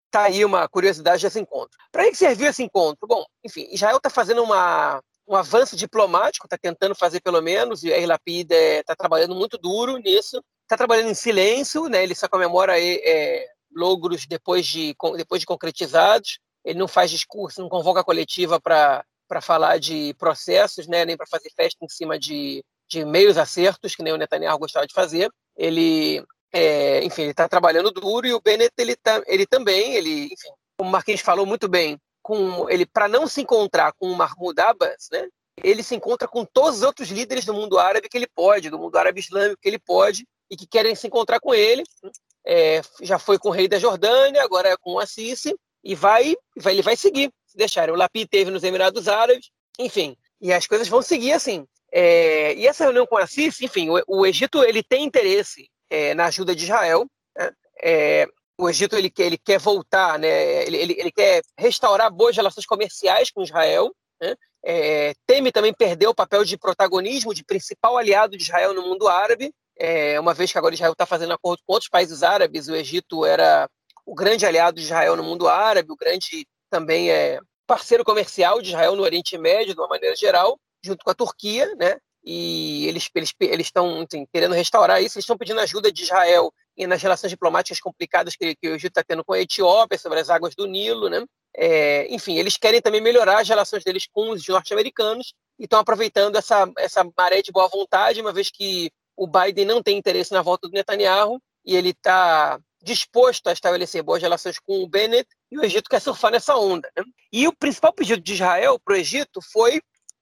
tá aí uma curiosidade desse encontro. Para que serviu esse encontro? Bom, enfim, Israel está fazendo uma, um avanço diplomático, está tentando fazer pelo menos, e a Lapid está trabalhando muito duro nisso, está trabalhando em silêncio, né? ele só comemora é, logros depois de, depois de concretizados, ele não faz discurso, não convoca a coletiva para falar de processos, né? nem para fazer festa em cima de, de meios acertos, que nem o Netanyahu gostava de fazer. Ele é, enfim, ele está trabalhando duro e o Bennett ele, tá, ele também, ele, enfim, como o Marquinhos falou muito bem, com ele para não se encontrar com o Mahmoud Abbas, né? Ele se encontra com todos os outros líderes do mundo árabe que ele pode, do mundo árabe islâmico que ele pode e que querem se encontrar com ele. É, já foi com o rei da Jordânia, agora é com o Assisi e vai, vai ele vai seguir, se deixar. O Lapi teve nos Emirados Árabes, enfim, e as coisas vão seguir assim. É, e essa reunião com o Assisi, enfim, o, o Egito ele tem interesse é, na ajuda de Israel. Né? É, o Egito ele ele quer voltar, né? ele, ele, ele, quer restaurar boas relações comerciais com Israel. Né? É, teme também perder o papel de protagonismo, de principal aliado de Israel no mundo árabe, é, uma vez que agora Israel está fazendo acordo com outros países árabes, o Egito era o grande aliado de Israel no mundo árabe, o grande também é parceiro comercial de Israel no Oriente Médio, de uma maneira geral, junto com a Turquia, né? e eles eles eles estão querendo restaurar isso, eles estão pedindo ajuda de Israel e nas relações diplomáticas complicadas que, que o Egito está tendo com a Etiópia sobre as águas do Nilo, né? É, enfim, eles querem também melhorar as relações deles com os norte-americanos e estão aproveitando essa essa maré de boa vontade, uma vez que o Biden não tem interesse na volta do Netanyahu e ele está disposto a estabelecer boas relações com o Bennett e o Egito quer surfar nessa onda. Né? E o principal pedido de Israel para o Egito foi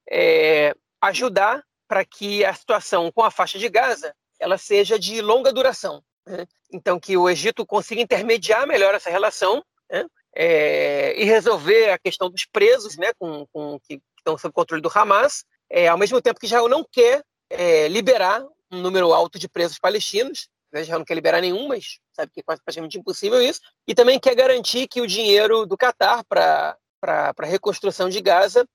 é, ajudar para que a situação com a faixa de Gaza ela seja de longa duração. Né? Então, que o Egito consiga intermediar melhor essa relação né? é, e resolver a questão dos presos, né, com, com, que estão sob controle do Hamas, é, ao mesmo tempo que Israel não quer é, liberar um número alto de presos palestinos, né? Israel não quer liberar nenhum, mas sabe que é praticamente impossível isso, e também quer garantir que o dinheiro do Catar para a reconstrução de Gaza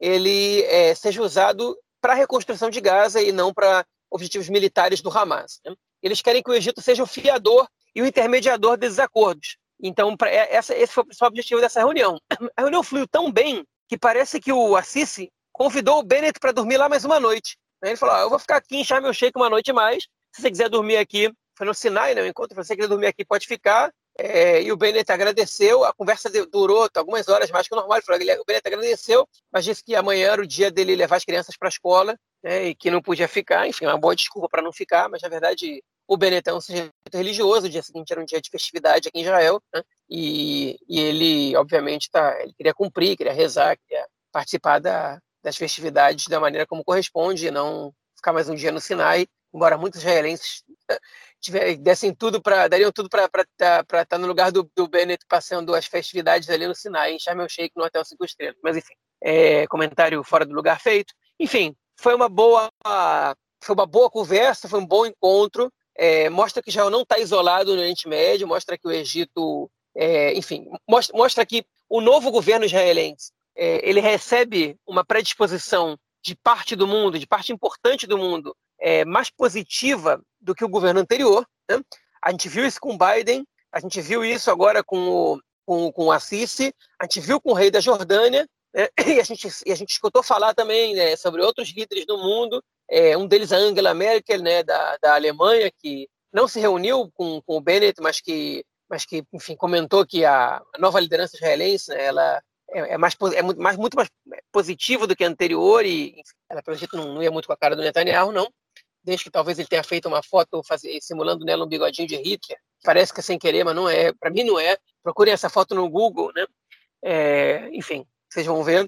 ele é, seja usado para a reconstrução de Gaza e não para objetivos militares do Hamas. Né? Eles querem que o Egito seja o fiador e o intermediador desses acordos. Então, pra, é, essa, esse foi o principal objetivo dessa reunião. A reunião fluiu tão bem que parece que o Assisi convidou o Bennett para dormir lá mais uma noite. Ele falou: ah, Eu vou ficar aqui em Sharm el Sheikh uma noite mais. Se você quiser dormir aqui, foi no Sinai, né? Enquanto você quiser dormir aqui, pode ficar. É, e o Bennett agradeceu. A conversa durou algumas horas mais que o normal. Falou, o Bennett agradeceu, mas disse que amanhã era o dia dele levar as crianças para a escola né, e que não podia ficar. Enfim, uma boa desculpa para não ficar, mas na verdade o Bennett é um sujeito religioso. O dia seguinte era um dia de festividade aqui em Israel. Né, e, e, ele, obviamente, tá, ele queria cumprir, queria rezar, queria participar da, das festividades da maneira como corresponde e não ficar mais um dia no Sinai. Embora muitos israelenses dessem tudo para dariam tudo para estar tá, tá no lugar do, do Bennett passando as festividades ali no Sinai, em Sharm el Sheikh, no Hotel Cinco Estrelas. Mas enfim, é, comentário fora do lugar feito. Enfim, foi uma boa foi uma boa conversa, foi um bom encontro. É, mostra que Israel não está isolado no Oriente Médio, mostra que o Egito, é, enfim, mostra, mostra que o novo governo israelense é, ele recebe uma predisposição de parte do mundo, de parte importante do mundo, é, mais positiva do que o governo anterior. Né? A gente viu isso com Biden, a gente viu isso agora com o, com, com o Assisi, a gente viu com o rei da Jordânia, né? e, a gente, e a gente escutou falar também né, sobre outros líderes do mundo, é, um deles a Angela Merkel, né, da, da Alemanha, que não se reuniu com, com o Bennett, mas que, mas que enfim, comentou que a, nova liderança israelense né, ela é, é, mais, é muito, mais, muito mais positiva do que a anterior e enfim, ela, pelo jeito, não, não ia muito com a cara do Netanyahu, não desde que talvez ele tenha feito uma foto fazer, simulando nela um bigodinho de Hitler. Parece que é sem querer, mas não é. Para mim não é. Procurem essa foto no Google, né? É, enfim, vocês vão ver.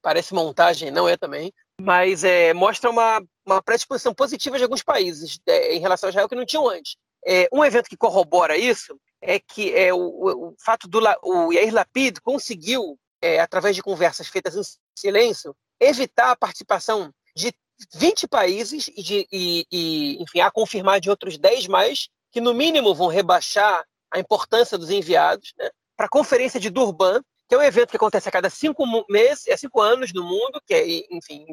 Parece montagem, não é também. Mas é, mostra uma, uma predisposição positiva de alguns países é, em relação a Israel que não tinham antes. É, um evento que corrobora isso é que é o, o, o fato do o Yair Lapid conseguiu, é, através de conversas feitas em silêncio, evitar a participação de 20 países e, de, e, e, enfim, a confirmar de outros 10 mais, que no mínimo vão rebaixar a importância dos enviados né, para a Conferência de Durban, que é um evento que acontece a cada cinco meses, é cinco anos no mundo, que é, enfim,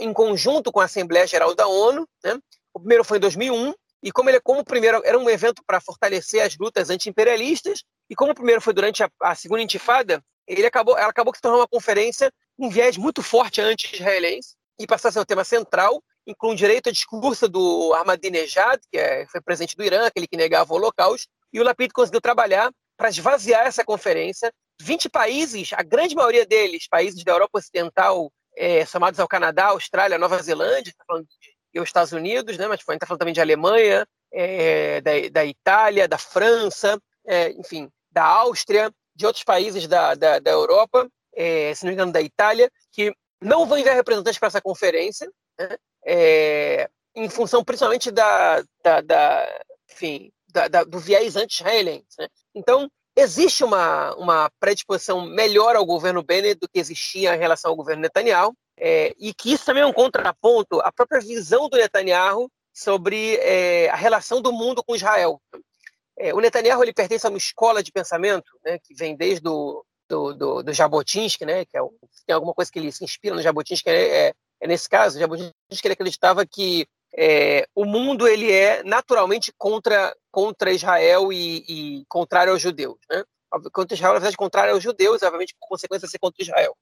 em conjunto com a Assembleia Geral da ONU. Né? O primeiro foi em 2001, e como ele como primeiro era um evento para fortalecer as lutas anti-imperialistas, E como o primeiro foi durante a, a segunda intifada, ele acabou, ela acabou se tornando uma conferência um viés muito forte anti-israelense e passou a ser o tema central, inclui direito a discurso do Ahmadinejad, que é, foi presidente do Irã, aquele que negava o Holocausto, e o Lapid conseguiu trabalhar para esvaziar essa conferência. 20 países, a grande maioria deles, países da Europa Ocidental, é, somados ao Canadá, Austrália, Nova Zelândia, tá falando de, e os Estados Unidos, né, mas a gente está falando também de Alemanha, é, da, da, Itália, da França, é, enfim, da Áustria, de outros países da, da, da Europa, é, se não me engano, da Itália, que não vão enviar representantes para essa conferência, né, é, em função principalmente da, da, da enfim, da, da, do viés anti-israelense. Né? Então, existe uma, uma predisposição melhor ao governo Bennett do que existia em relação ao governo Netanyahu, é, e que isso também é um contraponto à própria visão do Netanyahu sobre é, a relação do mundo com Israel. É, o Netanyahu ele pertence a uma escola de pensamento né, que vem desde o do, do, do Jabotinsky, né, que é, tem alguma coisa que ele se inspira no Jabotinsky, é, é, é nesse caso, Jabotinsky ele acreditava que é, o mundo ele é naturalmente contra, contra Israel e, e contrário aos judeus. Né? Contra Israel, na verdade, contrário aos judeus, obviamente, por consequência, ser contra Israel.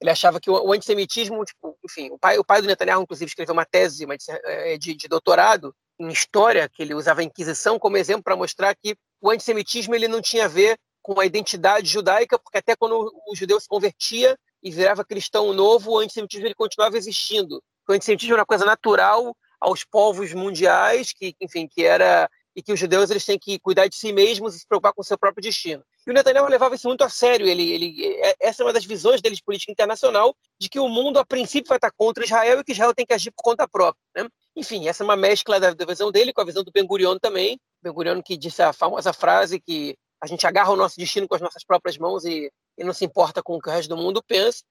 Ele achava que o, o antissemitismo, tipo, enfim, o pai, o pai do Netanyahu, inclusive, escreveu uma tese uma, é, de, de doutorado em história, que ele usava a Inquisição como exemplo para mostrar que o antissemitismo ele não tinha a ver com a identidade judaica, porque até quando o judeu se convertia e virava cristão novo, o antissemitismo ele continuava existindo. O antissemitismo era uma coisa natural aos povos mundiais, que, enfim, que era e que os judeus eles têm que cuidar de si mesmos e se preocupar com o seu próprio destino. E o Netanyahu levava isso muito a sério. Ele, ele, é, essa é uma das visões dele de política internacional, de que o mundo, a princípio, vai estar contra Israel e que Israel tem que agir por conta própria. Né? Enfim, essa é uma mescla da, da visão dele com a visão do Ben Gurion também. Ben Gurion que disse a famosa frase que a gente agarra o nosso destino com as nossas próprias mãos e, e não se importa com o que o resto do mundo pensa.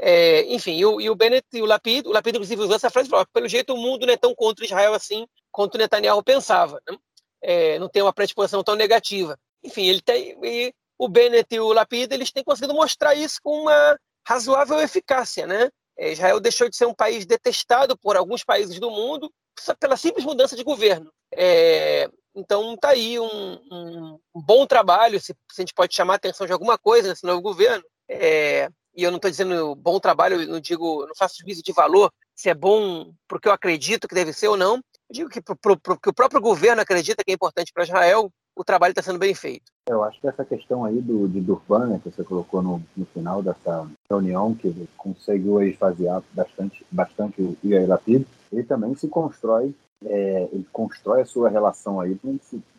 É, enfim, e o, e o Bennett e o Lapid, o Lapid inclusive usou essa frase falou, pelo jeito o mundo não é tão contra Israel assim quanto o Netanyahu pensava, né? é, não tem uma predisposição tão negativa. Enfim, ele tem, e o Bennett e o Lapid, eles têm conseguido mostrar isso com uma razoável eficácia, né? É, Israel deixou de ser um país detestado por alguns países do mundo pela simples mudança de governo. É, então está aí um, um, um, bom trabalho, se, se, a gente pode chamar a atenção de alguma coisa nesse novo governo, é, e eu não estou dizendo bom trabalho, eu não digo, não faço juízo de valor, se é bom porque eu acredito que deve ser ou não. Eu digo que porque o próprio governo acredita que é importante para Israel, o trabalho está sendo bem feito. Eu acho que essa questão aí do, de Durban, né, que você colocou no, no final dessa reunião, que conseguiu esvaziar bastante, bastante o Yair Lapid, ele também se constrói, é, ele constrói a sua relação aí,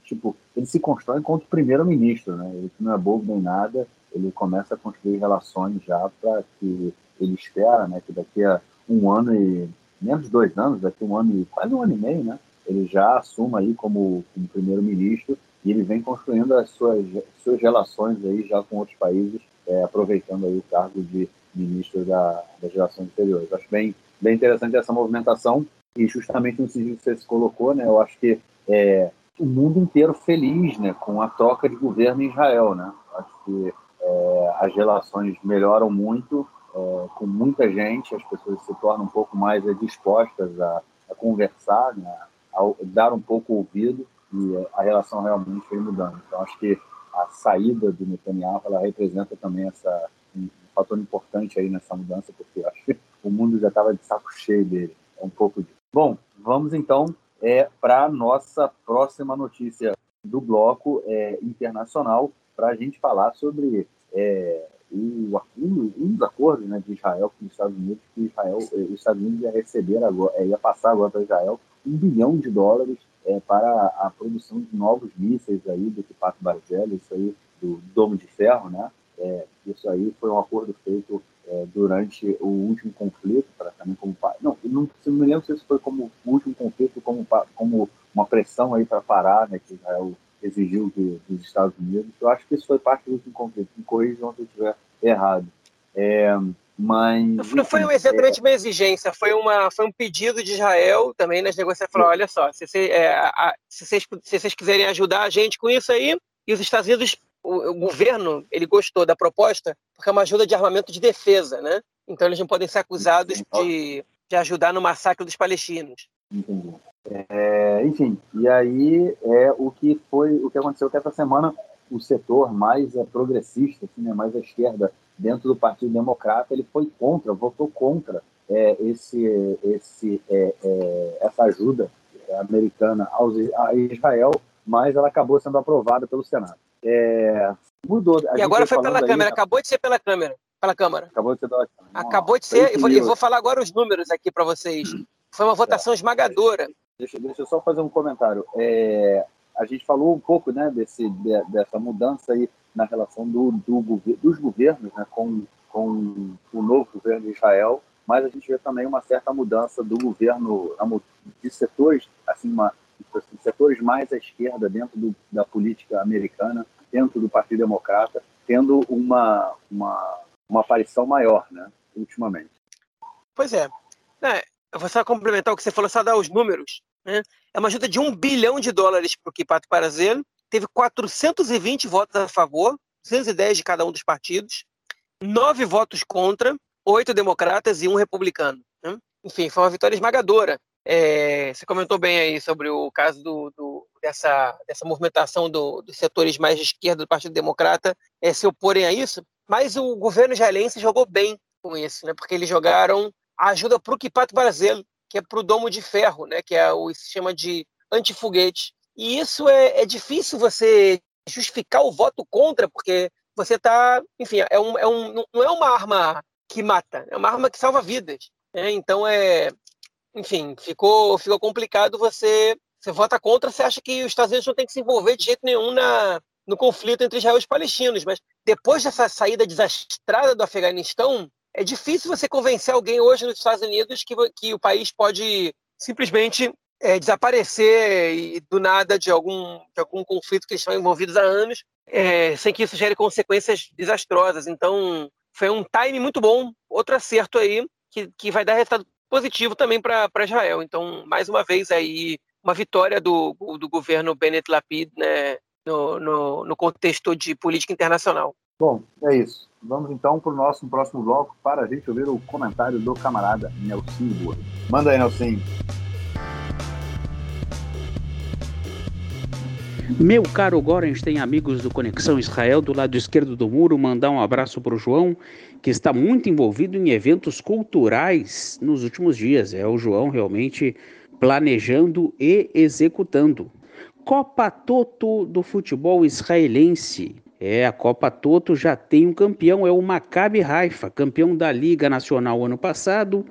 tipo, ele se constrói enquanto primeiro-ministro, né? Ele não é bobo nem nada, ele começa a construir relações já para que ele espera, né, que daqui a um ano e menos de dois anos, daqui a um ano e quase um ano e meio, né, ele já assuma aí como, como primeiro-ministro e ele vem construindo as suas, suas relações aí já com outros países, é, aproveitando aí o cargo de ministro da, das relações exteriores. Acho bem, bem interessante essa movimentação e justamente no sentido que você se colocou, né, eu acho que é, o mundo inteiro feliz né, com a troca de governo em Israel. Né? Acho que é, as relações melhoram muito é, com muita gente, as pessoas se tornam um pouco mais é, dispostas a, a conversar, né, a dar um pouco ouvido e a relação realmente foi mudando. Então, acho que a saída do Netanyahu ela representa também essa, um fator importante aí nessa mudança, porque acho que o mundo já estava de saco cheio dele. É um pouco disso. Bom, vamos então é, para a nossa próxima notícia do bloco é, internacional, para a gente falar sobre é, o, um, um, dos acordos né, de Israel com os Estados Unidos, que Israel, eh, os Estados Unidos ia receber agora, é, ia passar agora para Israel um bilhão de dólares é, para a produção de novos mísseis aí do Equipato Bargello, isso aí do Domo de Ferro, né? É, isso aí foi um acordo feito é, durante o último conflito, para também como não, não, não me lembro se isso foi como o último conflito, como como uma pressão aí para parar, né? Que Israel exigiu que, dos Estados Unidos. Eu acho que isso foi parte do último conflito. Me corrijam se eu estiver errado. É, mas não foi exatamente é... uma exigência, foi uma foi um pedido de Israel também nas negociações. Falou, olha só, se, é, se, vocês, se vocês quiserem ajudar a gente com isso aí, e os Estados Unidos, o, o, governo, ele gostou da proposta porque é uma ajuda de armamento de defesa, né? Então eles não podem ser acusados de, de ajudar no massacre dos palestinos. Entendi. É, enfim, e aí é o que foi, o que aconteceu que essa semana o setor mais é, progressista, assim, né, mais à esquerda dentro do Partido Democrata, ele foi contra, votou contra é, esse, esse, é, é, essa ajuda americana aos, a Israel, mas ela acabou sendo aprovada pelo Senado. É, mudou. e agora foi pela aí, acabou de ser pela Câmara. Pela Câmara. Acabou de ser pela Câmara. Acabou de ser, e vou, vou, falar agora os números aqui para vocês. Foi uma votação esmagadora. Deixa, deixa eu só fazer um comentário. É, a gente falou um pouco né, desse, de, dessa mudança aí na relação do, do, dos governos né, com, com o novo governo de Israel, mas a gente vê também uma certa mudança do governo de setores, assim, uma, assim, setores mais à esquerda dentro do, da política americana, dentro do Partido Democrata, tendo uma, uma, uma aparição maior, né, ultimamente. Pois é. é eu vou só complementar o que você falou, só dar os números. Né? É uma ajuda de um bilhão de dólares para o Kipato Parazel, teve 420 votos a favor, 210 de cada um dos partidos, nove votos contra, oito democratas e um republicano. Né? Enfim, foi uma vitória esmagadora. É, você comentou bem aí sobre o caso do, do, dessa, dessa movimentação do, dos setores mais de esquerda do Partido Democrata é, se oporem a isso, mas o governo israelense jogou bem com isso, né? porque eles jogaram ajuda para o Kipat Brasil, que é para o domo de ferro, né? que é o sistema de antifoguete. E isso é, é difícil você justificar o voto contra, porque você está, enfim, é um, é um, não é uma arma que mata, é uma arma que salva vidas. Né? Então é, enfim, ficou, ficou complicado você, você vota contra, você acha que os Estados Unidos não tem que se envolver de jeito nenhum na, no conflito entre Israel e os palestinos, mas depois dessa saída desastrada do Afeganistão, é difícil você convencer alguém hoje nos Estados Unidos que, que o país pode simplesmente é, desaparecer e, do nada de algum, de algum conflito que eles estão envolvidos há anos, é, sem que isso gere consequências desastrosas. Então, foi um time muito bom, outro acerto aí, que, que vai dar resultado positivo também para Israel. Então, mais uma vez aí, uma vitória do, do governo Bennett Lapid né, no, no, no contexto de política internacional. Bom, é isso. Vamos então para o nosso próximo bloco para a gente ouvir o comentário do camarada Nelson Boa. Manda aí, Nelson. Meu caro Gorenstein, amigos do Conexão Israel, do lado esquerdo do muro, mandar um abraço para o João, que está muito envolvido em eventos culturais nos últimos dias. É o João realmente planejando e executando. Copa Toto do futebol israelense. É, a Copa Toto já tem um campeão, é o Maccabi Haifa, campeão da Liga Nacional ano passado,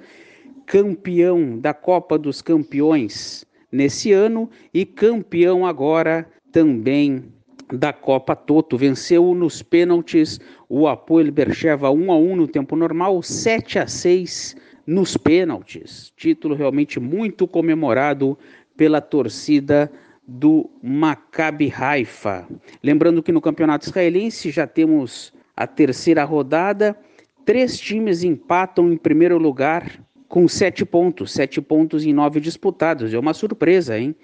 campeão da Copa dos Campeões nesse ano e campeão agora também da Copa Toto. Venceu nos pênaltis o Apoel Bercheva 1 a 1 no tempo normal, 7 a 6 nos pênaltis. Título realmente muito comemorado pela torcida do Maccabi Haifa. Lembrando que no campeonato israelense já temos a terceira rodada, três times empatam em primeiro lugar com sete pontos, sete pontos em nove disputados. É uma surpresa, hein?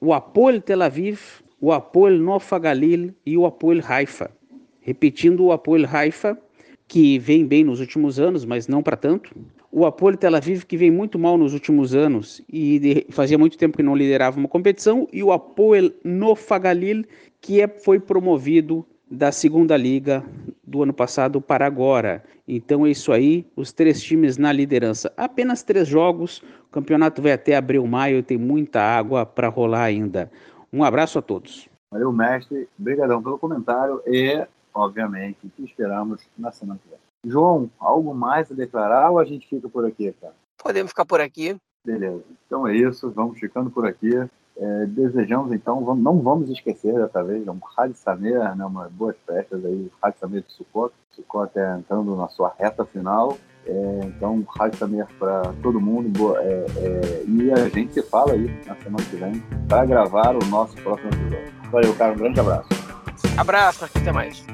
O Apoel Tel Aviv, o Apoel Nofa Galil e o Apoel Haifa. Repetindo, o Apoel Haifa, que vem bem nos últimos anos, mas não para tanto o Apoel Tel Aviv, que vem muito mal nos últimos anos e fazia muito tempo que não liderava uma competição, e o Apoel Nofa Galil, que é, foi promovido da segunda liga do ano passado para agora. Então é isso aí, os três times na liderança. Apenas três jogos, o campeonato vai até abril, maio, tem muita água para rolar ainda. Um abraço a todos. Valeu, mestre. Obrigadão pelo comentário e, obviamente, o que esperamos na semana que vem. João, algo mais a declarar ou a gente fica por aqui, cara? Podemos ficar por aqui. Beleza. Então é isso, vamos ficando por aqui. É, desejamos então, vamos, não vamos esquecer dessa vez, um Rádio Samer, né, uma boas festas aí, Rádio Samer de Sucot. Sucot é entrando na sua reta final. É, então, Rádio Samer para todo mundo. Boa, é, é, e a gente se fala aí na semana que vem para gravar o nosso próximo episódio. Valeu, cara. Um grande abraço. Abraço, até mais.